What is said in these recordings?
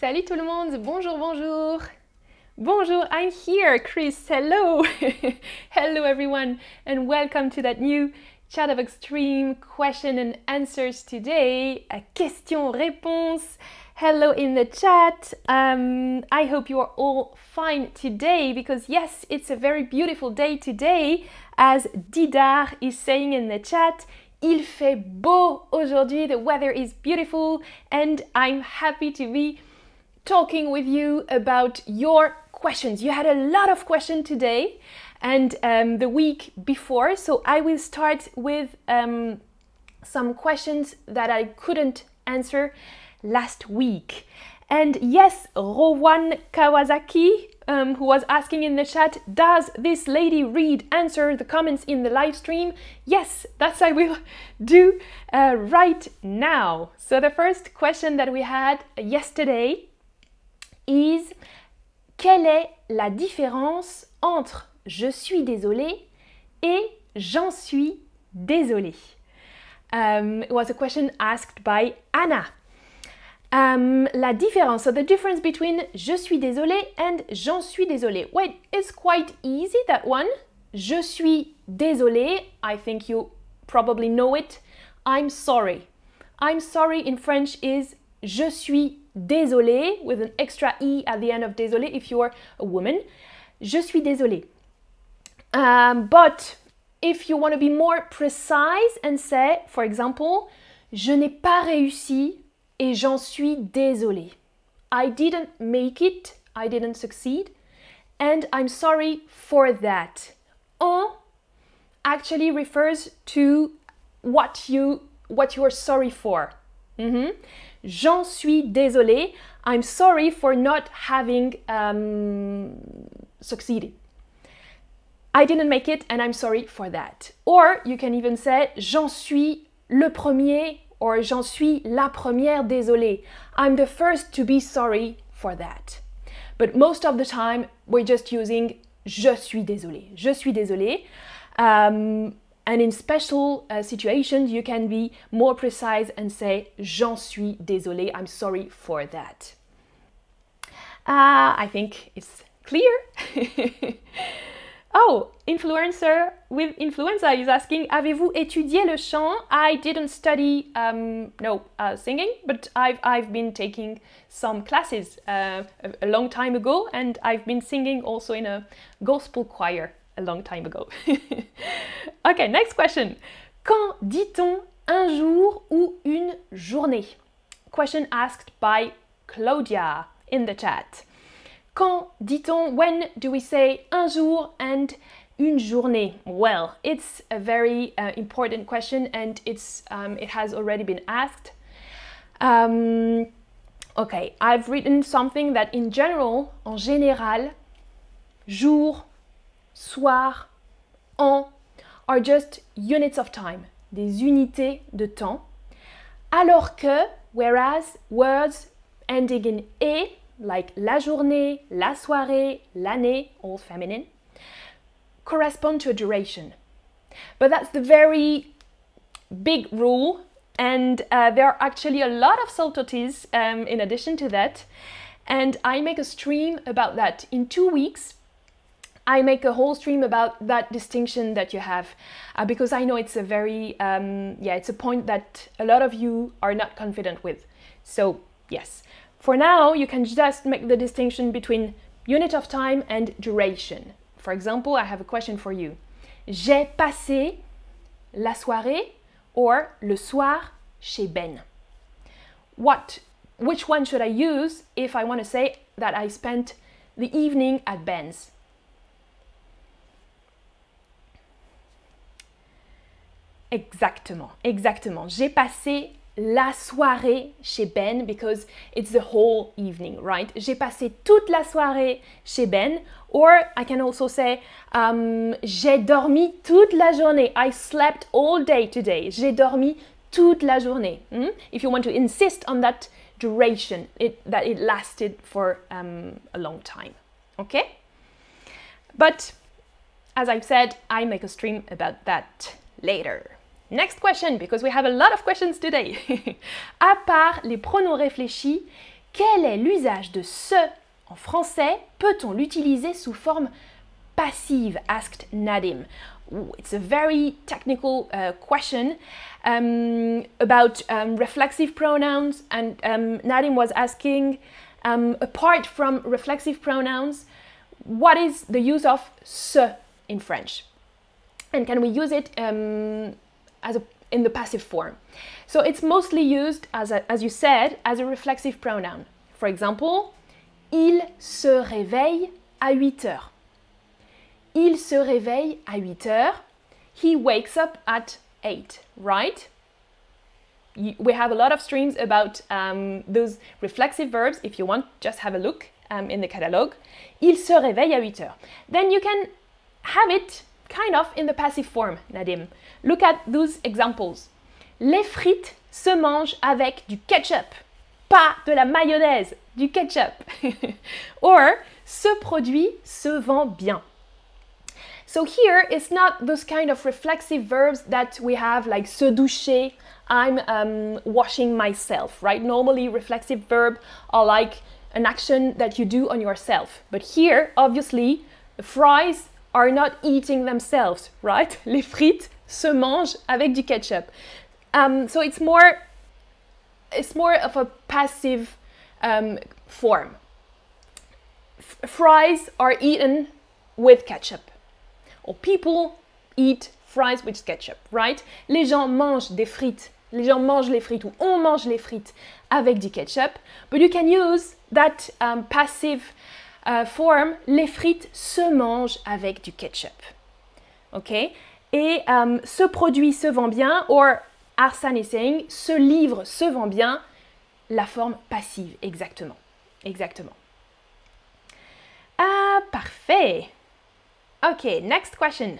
Salut tout le monde, bonjour, bonjour. Bonjour, I'm here, Chris. Hello. Hello, everyone, and welcome to that new Chat of Extreme question and answers today. A question-réponse. Hello in the chat. Um, I hope you are all fine today because, yes, it's a very beautiful day today. As Didar is saying in the chat, il fait beau aujourd'hui. The weather is beautiful, and I'm happy to be talking with you about your questions. You had a lot of questions today and um, the week before, so I will start with um, some questions that I couldn't answer last week. And yes, Rowan Kawasaki, um, who was asking in the chat, does this lady read answer the comments in the live stream? Yes, that's I will do uh, right now. So the first question that we had yesterday is quelle est la différence entre je suis désolé et j'en suis désolé? Um, it was a question asked by Anna. Um, la différence, so the difference between je suis désolé and j'en suis désolé. Wait, it's quite easy that one. Je suis désolé, I think you probably know it. I'm sorry. I'm sorry in French is je suis désolé with an extra e at the end of désolé if you're a woman. Je suis désolé. Um, but if you want to be more precise and say, for example, je n'ai pas réussi et j'en suis désolé. I didn't make it, I didn't succeed, and I'm sorry for that. En actually refers to what you what you are sorry for. Mm-hmm. J'en suis désolé. I'm sorry for not having um, succeeded. I didn't make it and I'm sorry for that. Or you can even say j'en suis le premier or j'en suis la première désolée. I'm the first to be sorry for that. But most of the time we're just using je suis désolé. Je suis désolé. Um, and in special uh, situations, you can be more precise and say J'en suis désolé, I'm sorry for that. Uh, I think it's clear. oh, influencer with influenza is asking Avez-vous étudié le chant? I didn't study, um, no, uh, singing, but I've, I've been taking some classes uh, a, a long time ago, and I've been singing also in a gospel choir a long time ago. okay, next question. Quand dit-on un jour ou une journée? Question asked by Claudia in the chat. Quand dit-on, when do we say un jour and une journée? Well, it's a very uh, important question and it's, um, it has already been asked. Um, okay, I've written something that in general, en général, jour, soir, en are just units of time, des unités de temps. Alors que, whereas words ending in e, like la journée, la soirée, l'année, all feminine, correspond to a duration. But that's the very big rule, and uh, there are actually a lot of subtleties um, in addition to that. And I make a stream about that in two weeks I make a whole stream about that distinction that you have uh, because I know it's a very, um, yeah, it's a point that a lot of you are not confident with. So, yes, for now, you can just make the distinction between unit of time and duration. For example, I have a question for you. J'ai passé la soirée or le soir chez Ben. What, which one should I use if I want to say that I spent the evening at Ben's? Exactement, exactement. J'ai passé la soirée chez Ben because it's the whole evening, right? J'ai passé toute la soirée chez Ben. Or I can also say um, j'ai dormi toute la journée. I slept all day today. J'ai dormi toute la journée. Hmm? If you want to insist on that duration, it, that it lasted for um, a long time. Okay? But as I've said, I make a stream about that later. Next question, because we have a lot of questions today. à part les pronoms réfléchis, quel est l'usage de se en français Peut-on l'utiliser sous forme passive asked Nadim. Ooh, it's a very technical uh, question um, about um, reflexive pronouns, and um, Nadim was asking, um, apart from reflexive pronouns, what is the use of se in French? And can we use it um, as a, in the passive form? So it's mostly used, as, a, as you said, as a reflexive pronoun. For example, il se réveille à 8 heures. Il se réveille à 8 heures. He wakes up at 8, right? We have a lot of streams about um, those reflexive verbs. If you want, just have a look um, in the catalogue. Il se réveille à 8 heures. Then you can have it kind of in the passive form, Nadim. Look at those examples. Les frites se mangent avec du ketchup. Pas de la mayonnaise, du ketchup. or, ce produit se vend bien. So here it's not those kind of reflexive verbs that we have like se doucher, I'm um, washing myself, right? Normally reflexive verb are like an action that you do on yourself. But here, obviously, fries are not eating themselves, right? Les frites se mangent avec du ketchup. Um, so it's more, it's more of a passive um, form. F fries are eaten with ketchup or people eat fries with ketchup, right? Les gens mangent des frites. Les gens mangent les frites ou on mange les frites avec du ketchup. But you can use that um, passive uh, form. Les frites se mangent avec du ketchup. OK? Et um, ce produit se vend bien, or Arsane saying, ce livre se vend bien, la forme passive, exactement. Exactement. Ah, parfait. Okay, next question.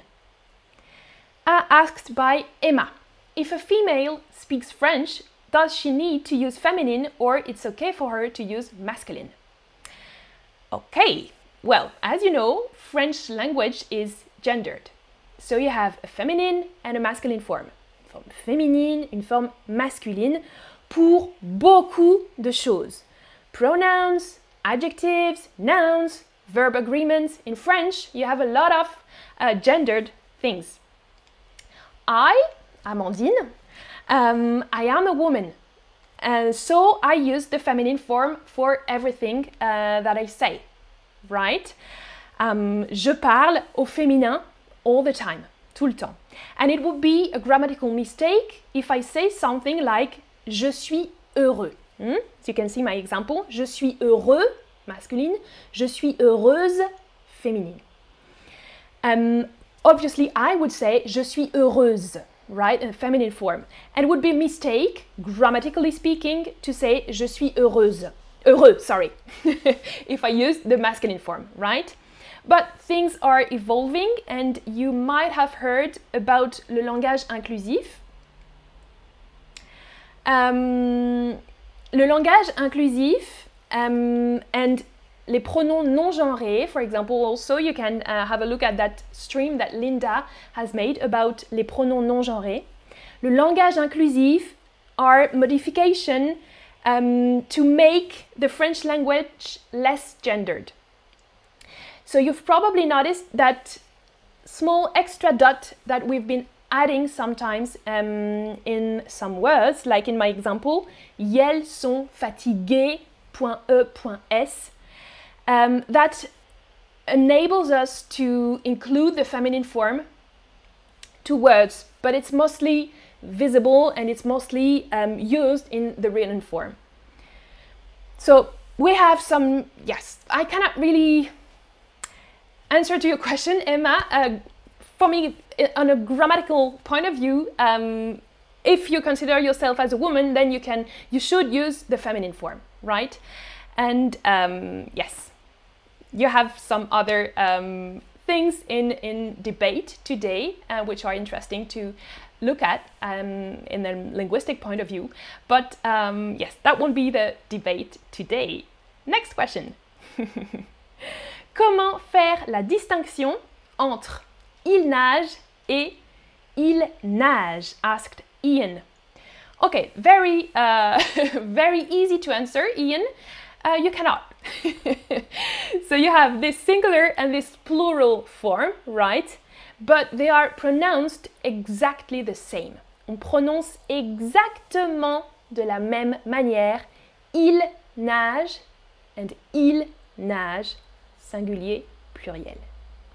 Asked by Emma. If a female speaks French, does she need to use feminine or it's okay for her to use masculine? Okay, well, as you know, French language is gendered. So you have a feminine and a masculine form. Une forme féminine, une forme masculine pour beaucoup de choses. Pronouns, adjectives, nouns, verb agreements. In French, you have a lot of uh, gendered things. I, Amandine, um, I am a woman. And so I use the feminine form for everything uh, that I say, right? Um, je parle au féminin all the time, tout le temps. And it would be a grammatical mistake if I say something like je suis heureux. Hmm? So you can see my example. Je suis heureux masculine. Je suis heureuse, féminine. Um, obviously, I would say je suis heureuse, right, in feminine form. And would be a mistake, grammatically speaking, to say je suis heureuse. Heureux, sorry, if I use the masculine form, right? But things are evolving and you might have heard about le langage inclusif. Um, le langage inclusif um, and les pronoms non genrés, for example, also you can uh, have a look at that stream that Linda has made about les pronoms non genrés. Le langage inclusif are modification um, to make the French language less gendered. So you've probably noticed that small extra dot that we've been adding sometimes um, in some words, like in my example, elles sont fatiguées .e.s um, that enables us to include the feminine form to words, but it's mostly visible and it's mostly um, used in the written form. So we have some, yes, I cannot really answer to your question, Emma. Uh, for me, on a grammatical point of view, um, if you consider yourself as a woman, then you can, you should use the feminine form right? And um, yes, you have some other um, things in, in debate today, uh, which are interesting to look at um, in a linguistic point of view. But um, yes, that won't be the debate today. Next question. Comment faire la distinction entre il nage et ils nagent? asked Ian. Okay, very, uh, very easy to answer, Ian. Uh, you cannot. so you have this singular and this plural form, right? But they are pronounced exactly the same. On prononce exactement de la même manière il nage and il nage, singulier, pluriel.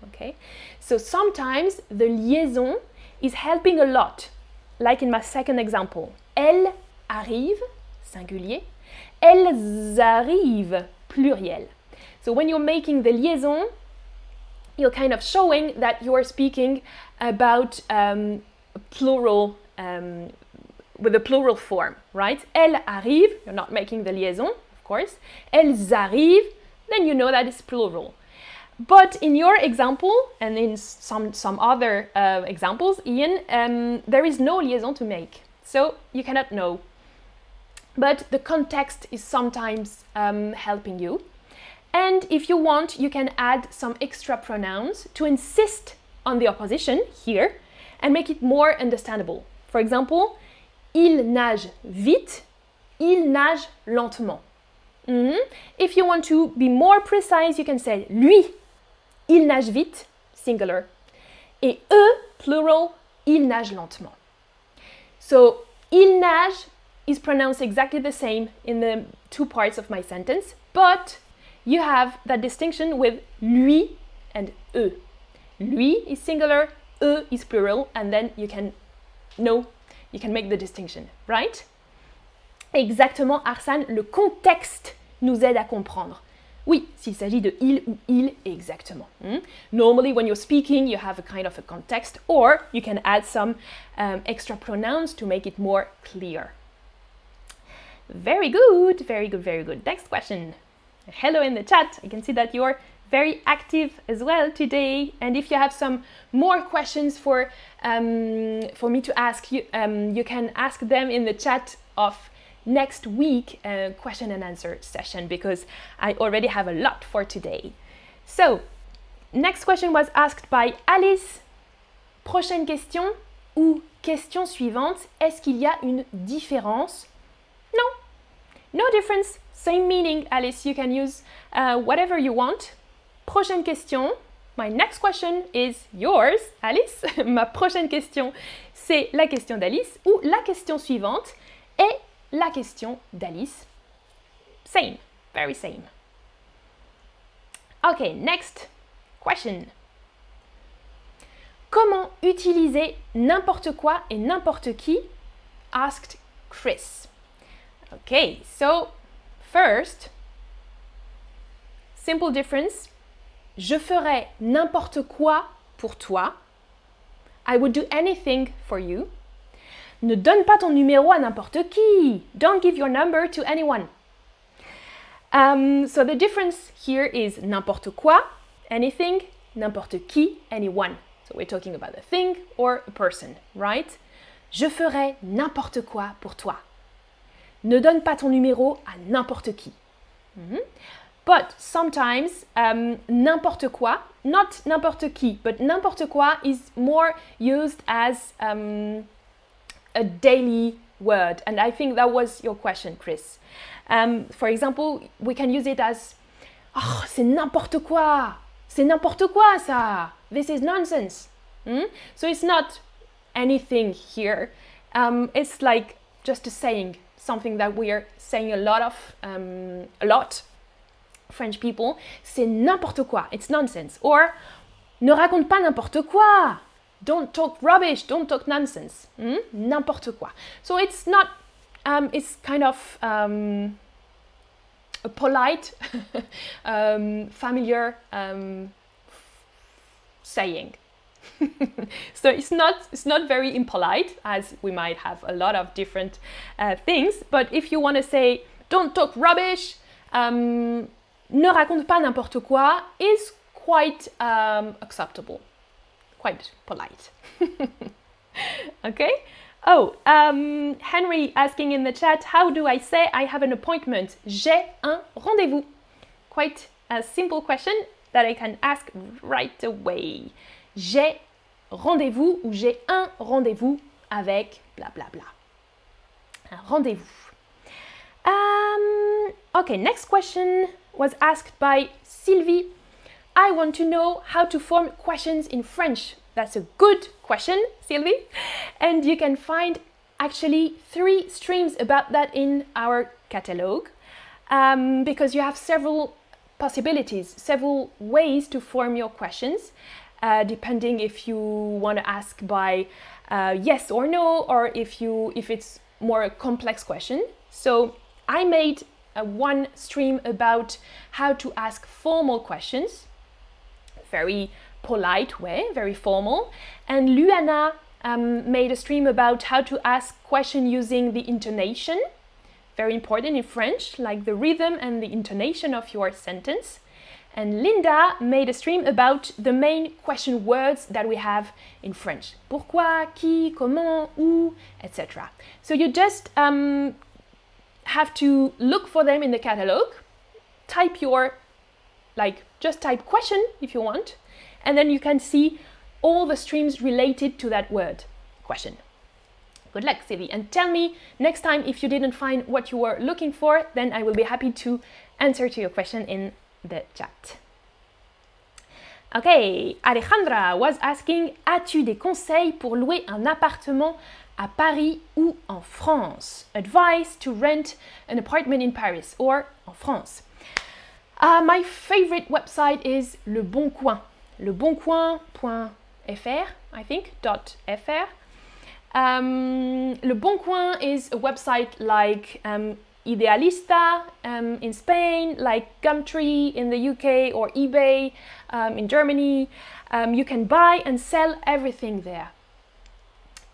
Okay? So sometimes the liaison is helping a lot, like in my second example. Elle arrive, singulier. Elles arrivent, pluriel. So when you're making the liaison, you're kind of showing that you're speaking about um, plural um, with a plural form, right? Elles arrivent, you're not making the liaison, of course. Elles arrivent, then you know that it's plural. But in your example, and in some, some other uh, examples, Ian, um, there is no liaison to make. So you cannot know. But the context is sometimes um, helping you. And if you want, you can add some extra pronouns to insist on the opposition here and make it more understandable. For example, il nage vite, il nage lentement. Mm -hmm. If you want to be more precise, you can say lui, il nage vite, singular, et eux, plural, ils nagent lentement. So, il nage is pronounced exactly the same in the two parts of my sentence, but you have that distinction with lui and eux. Lui is singular, eux is plural, and then you can know, you can make the distinction, right? Exactement, Arsane, le contexte nous aide à comprendre. Oui, s'il s'agit de il ou ils, exactement. Hmm? Normally, when you're speaking, you have a kind of a context, or you can add some um, extra pronouns to make it more clear. Very good, very good, very good. Next question. Hello in the chat. I can see that you're very active as well today. And if you have some more questions for um, for me to ask you, um, you can ask them in the chat of next week uh, question and answer session because I already have a lot for today. So, next question was asked by Alice. Prochaine question ou question suivante, est-ce qu'il y a une différence No, no difference, same meaning, Alice. You can use uh, whatever you want. Prochaine question. My next question is yours, Alice. Ma prochaine question, c'est la question d'Alice ou la question suivante est la question d'Alice. Same, very same. Okay, next question. Comment utiliser n'importe quoi et n'importe qui? asked Chris. Okay, so first, simple difference. Je ferai n'importe quoi pour toi. I would do anything for you. Ne donne pas ton numéro à n'importe qui. Don't give your number to anyone. Um, so the difference here is n'importe quoi, anything, n'importe qui, anyone. So we're talking about a thing or a person, right? Je ferai n'importe quoi pour toi. Ne donne pas ton numéro à n'importe qui. -hmm. But sometimes um, n'importe quoi, not n'importe qui, but n'importe quoi is more used as um, a daily word. And I think that was your question, Chris. Um, for example, we can use it as Oh, c'est n'importe quoi! C'est n'importe quoi ça! This is nonsense! Mm? So it's not anything here. Um, it's like just a saying, something that we are saying a lot of, um, a lot, French people. C'est n'importe quoi. It's nonsense. Or, ne raconte pas n'importe quoi! don't talk rubbish, don't talk nonsense, mm? n'importe quoi. So it's not, um, it's kind of um, a polite, um, familiar um, saying. so it's not it's not very impolite as we might have a lot of different uh, things. But if you want to say don't talk rubbish, um, ne raconte pas n'importe quoi is quite um, acceptable quite polite. okay? Oh, um, Henry asking in the chat, how do I say I have an appointment? J'ai un rendez-vous. Quite a simple question that I can ask right away. J'ai rendez-vous ou j'ai un rendez-vous avec bla bla bla. un rendez-vous. Um, okay, next question was asked by Sylvie. I want to know how to form questions in French. That's a good question, Sylvie. And you can find actually three streams about that in our catalog um, because you have several possibilities, several ways to form your questions, uh, depending if you want to ask by uh, yes or no, or if you if it's more a complex question. So I made a one stream about how to ask formal questions, very polite way, very formal, and Luana um, made a stream about how to ask question using the intonation, very important in French, like the rhythm and the intonation of your sentence. And Linda made a stream about the main question words that we have in French. Pourquoi, qui, comment, où, etc. So you just um, have to look for them in the catalog, type your, like, just type question if you want, and then you can see all the streams related to that word question. Good luck, Sylvie. And tell me next time if you didn't find what you were looking for, then I will be happy to answer to your question in the chat. Okay, Alejandra was asking As-tu des conseils pour louer un appartement à Paris ou en France? Advice to rent an apartment in Paris or en France. Uh, my favorite website is Le Bon Coin. leboncoin.fr, I think, .fr. Um, Le Bon Coin is a website like um, Idealista um, in Spain, like Gumtree in the UK, or eBay um, in Germany. Um, you can buy and sell everything there.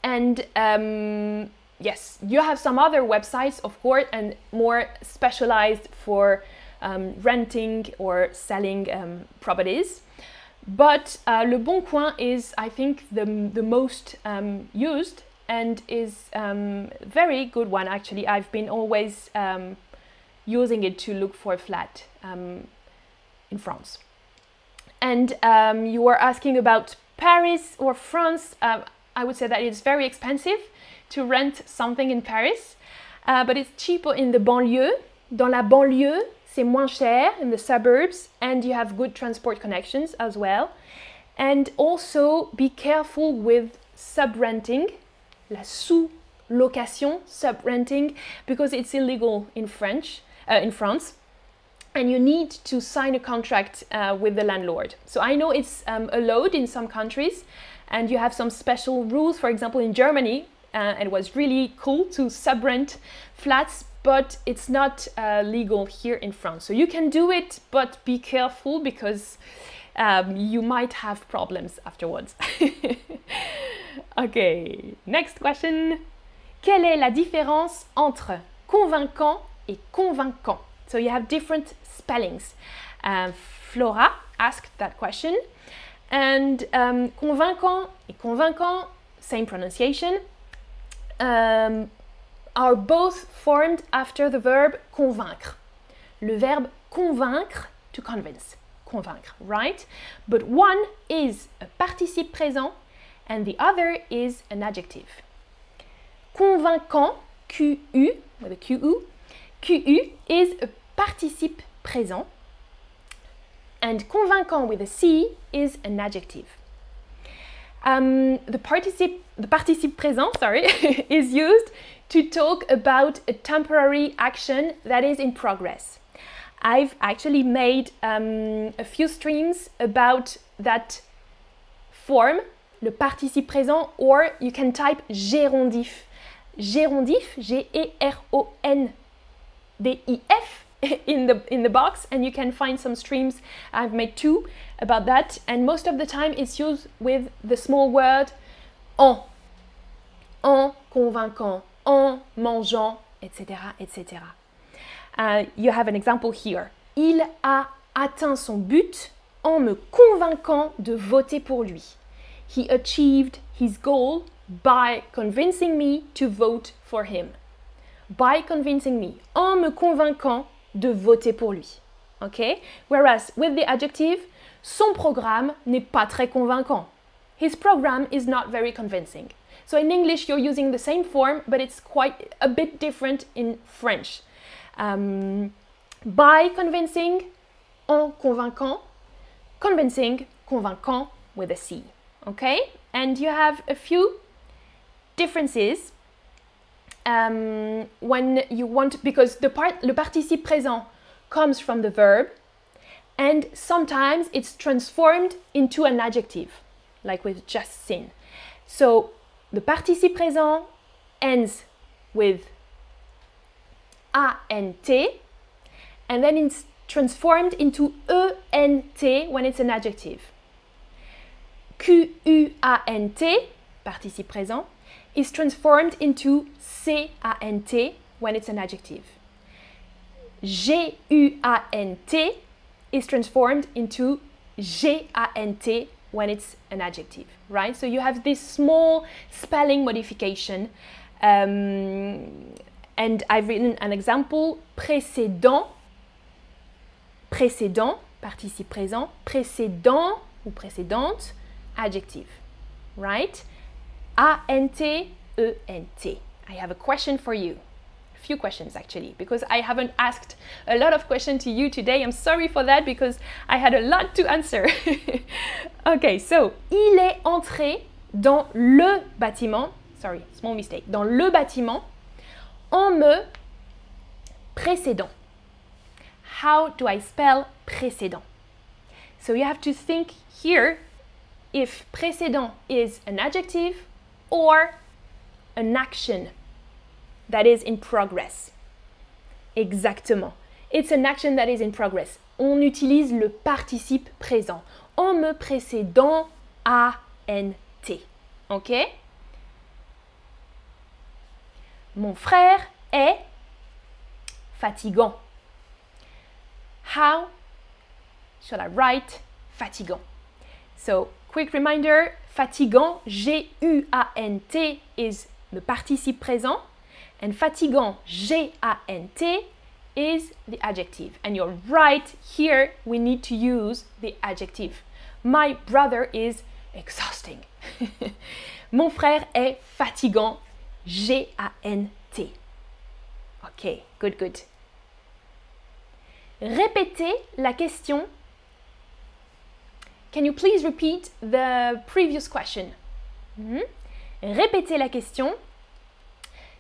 And um, yes, you have some other websites, of course, and more specialized for renting or selling properties. But uh, Le Bon Coin is, I think, the, the most um, used and is um, very good one actually. I've been always um, using it to look for a flat um, in France. And um, you were asking about Paris or France. Um, I would say that it's very expensive to rent something in Paris, uh, but it's cheaper in the banlieue. Dans la banlieue, c'est moins cher in the suburbs, and you have good transport connections as well. And also be careful with sub renting la sous-location, sub-renting, because it's illegal in French, uh, in France, and you need to sign a contract uh, with the landlord. So I know it's um, allowed in some countries, and you have some special rules. For example, in Germany, uh, it was really cool to sub-rent flats, but it's not uh, legal here in France. So you can do it, but be careful because um, you might have problems afterwards. ok, next question. Quelle est la différence entre convaincant et convaincant? So you have different spellings. Uh, Flora asked that question. And um, convaincant et convaincant, same pronunciation, um, are both formed after the verb convaincre. Le verbe convaincre, to convince convaincre, right? But one is a participe présent and the other is an adjective. Convainquant, QU, with a QU, QU is a participe présent and convaincant with a C is an adjective. Um, the participe, the participe présent, sorry, is used to talk about a temporary action that is in progress. I've actually made um, a few streams about that form, le participe présent, or you can type gérondif. Gérondif, G-E-R-O-N-D-I-F in the in the box and you can find some streams I've made two about that and most of the time it's used with the small word en en convaincant en mangeant etc etc Uh, you have an example here. Il a atteint son but en me convainquant de voter pour lui. He achieved his goal by convincing me to vote for him. By convincing me, en me convainquant de voter pour lui. Okay? Whereas with the adjective, son programme n'est pas très convaincant. His program is not very convincing. So in English, you're using the same form, but it's quite a bit different in French. Um, by convincing, en convainquant, convincing, convaincant with a C. Okay? And you have a few differences um, when you want, because the part, le participe présent comes from the verb, and sometimes it's transformed into an adjective, like we've just seen. So the participe présent ends with ANT, and then it's transformed into ENT when it's an adjective. QUANT, participe présent, is transformed into CANT when it's an adjective. GUANT is transformed into GANT when it's an adjective, right? So you have this small spelling modification. Um, and I've written an example précédent, précédent, participe présent, précédent ou précédente, adjective, right? A-N-T, E-N-T. I have a question for you. A few questions actually, because I haven't asked a lot of questions to you today. I'm sorry for that because I had a lot to answer. okay, so il est entré dans le bâtiment. Sorry, small mistake. Dans le bâtiment en me précédant. How do I spell précédent? So you have to think here if précédent is an adjective or an action that is in progress. Exactement. It's an action that is in progress. On utilise le participe présent. En me précédant, A-N-T. OK? Mon frère est fatigant. How should I write fatigant? So, quick reminder, fatigant, G-U-A-N-T is the participe présent, and fatigant, G-A-N-T is the adjective. And you're right, here we need to use the adjective. My brother is exhausting. Mon frère est fatigant, G-A-N-T. Ok, good, good. Répétez la question. Can you please repeat the previous question? Mm. Répétez la question.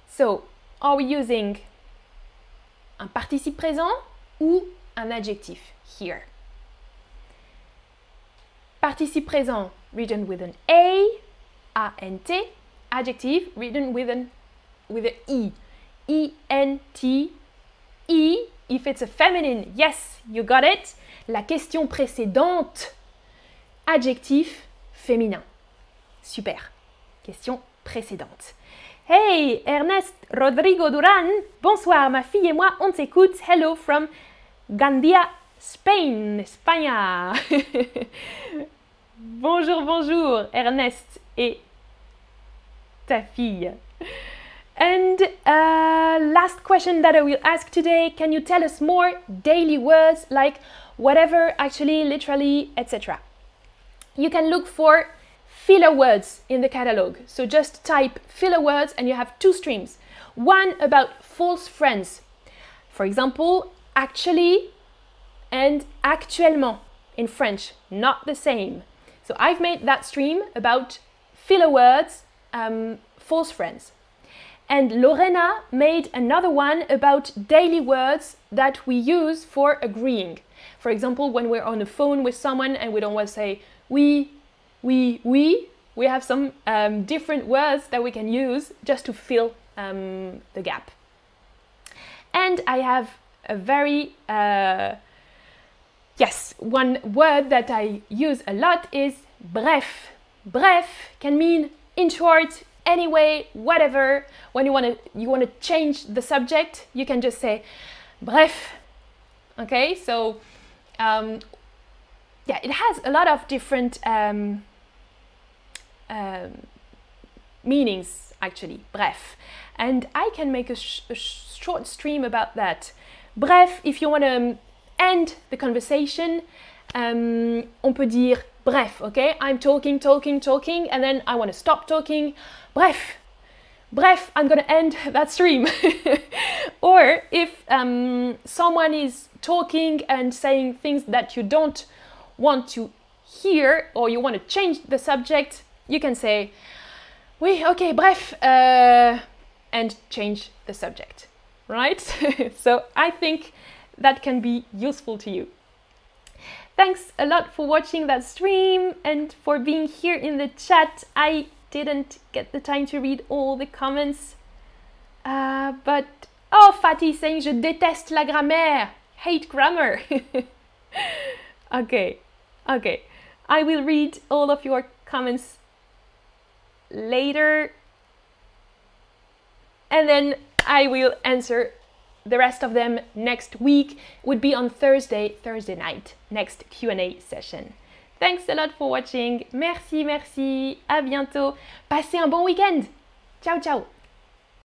So, are we using un participe présent ou un adjectif here? Participe présent written with an A, A-N-T. Adjective written with an with an E. E-N-T. E, if it's a feminine, yes, you got it. La question précédente, adjectif féminin. Super. Question précédente. Hey, Ernest Rodrigo Duran. Bonsoir, ma fille et moi, on t'écoute. Hello from Gandia, Spain, Espagne. bonjour, bonjour, Ernest et ta fille. And uh, last question that I will ask today can you tell us more daily words like whatever, actually, literally, etc.? You can look for filler words in the catalog. So just type filler words and you have two streams. One about false friends. For example, actually and actuellement in French, not the same. So I've made that stream about filler words, um, false friends. And Lorena made another one about daily words that we use for agreeing. For example, when we're on the phone with someone and we don't want to say we, we, we, we have some um, different words that we can use just to fill um, the gap. And I have a very, uh, yes, one word that I use a lot is bref. Bref can mean in short, anyway, whatever. When you want to you want to change the subject, you can just say bref. Okay, so um, yeah, it has a lot of different um, um, meanings actually. Bref, and I can make a, sh a short stream about that. Bref, if you want to end the conversation, um, on peut dire bref, okay? I'm talking, talking, talking, and then I want to stop talking. bref, bref, I'm gonna end that stream. or if um, someone is talking and saying things that you don't want to hear or you want to change the subject, you can say, oui, ok, bref, uh, and change the subject, right? so I think that can be useful to you. Thanks a lot for watching that stream and for being here in the chat. I didn't get the time to read all the comments. Uh, but, oh, Fatih saying, je déteste la grammaire. Hate grammar. okay, okay. I will read all of your comments later. And then I will answer the rest of them next week would be on Thursday, Thursday night, next Q&A session. Thanks a lot for watching. Merci, merci. À bientôt. Passez un bon week-end. Ciao, ciao.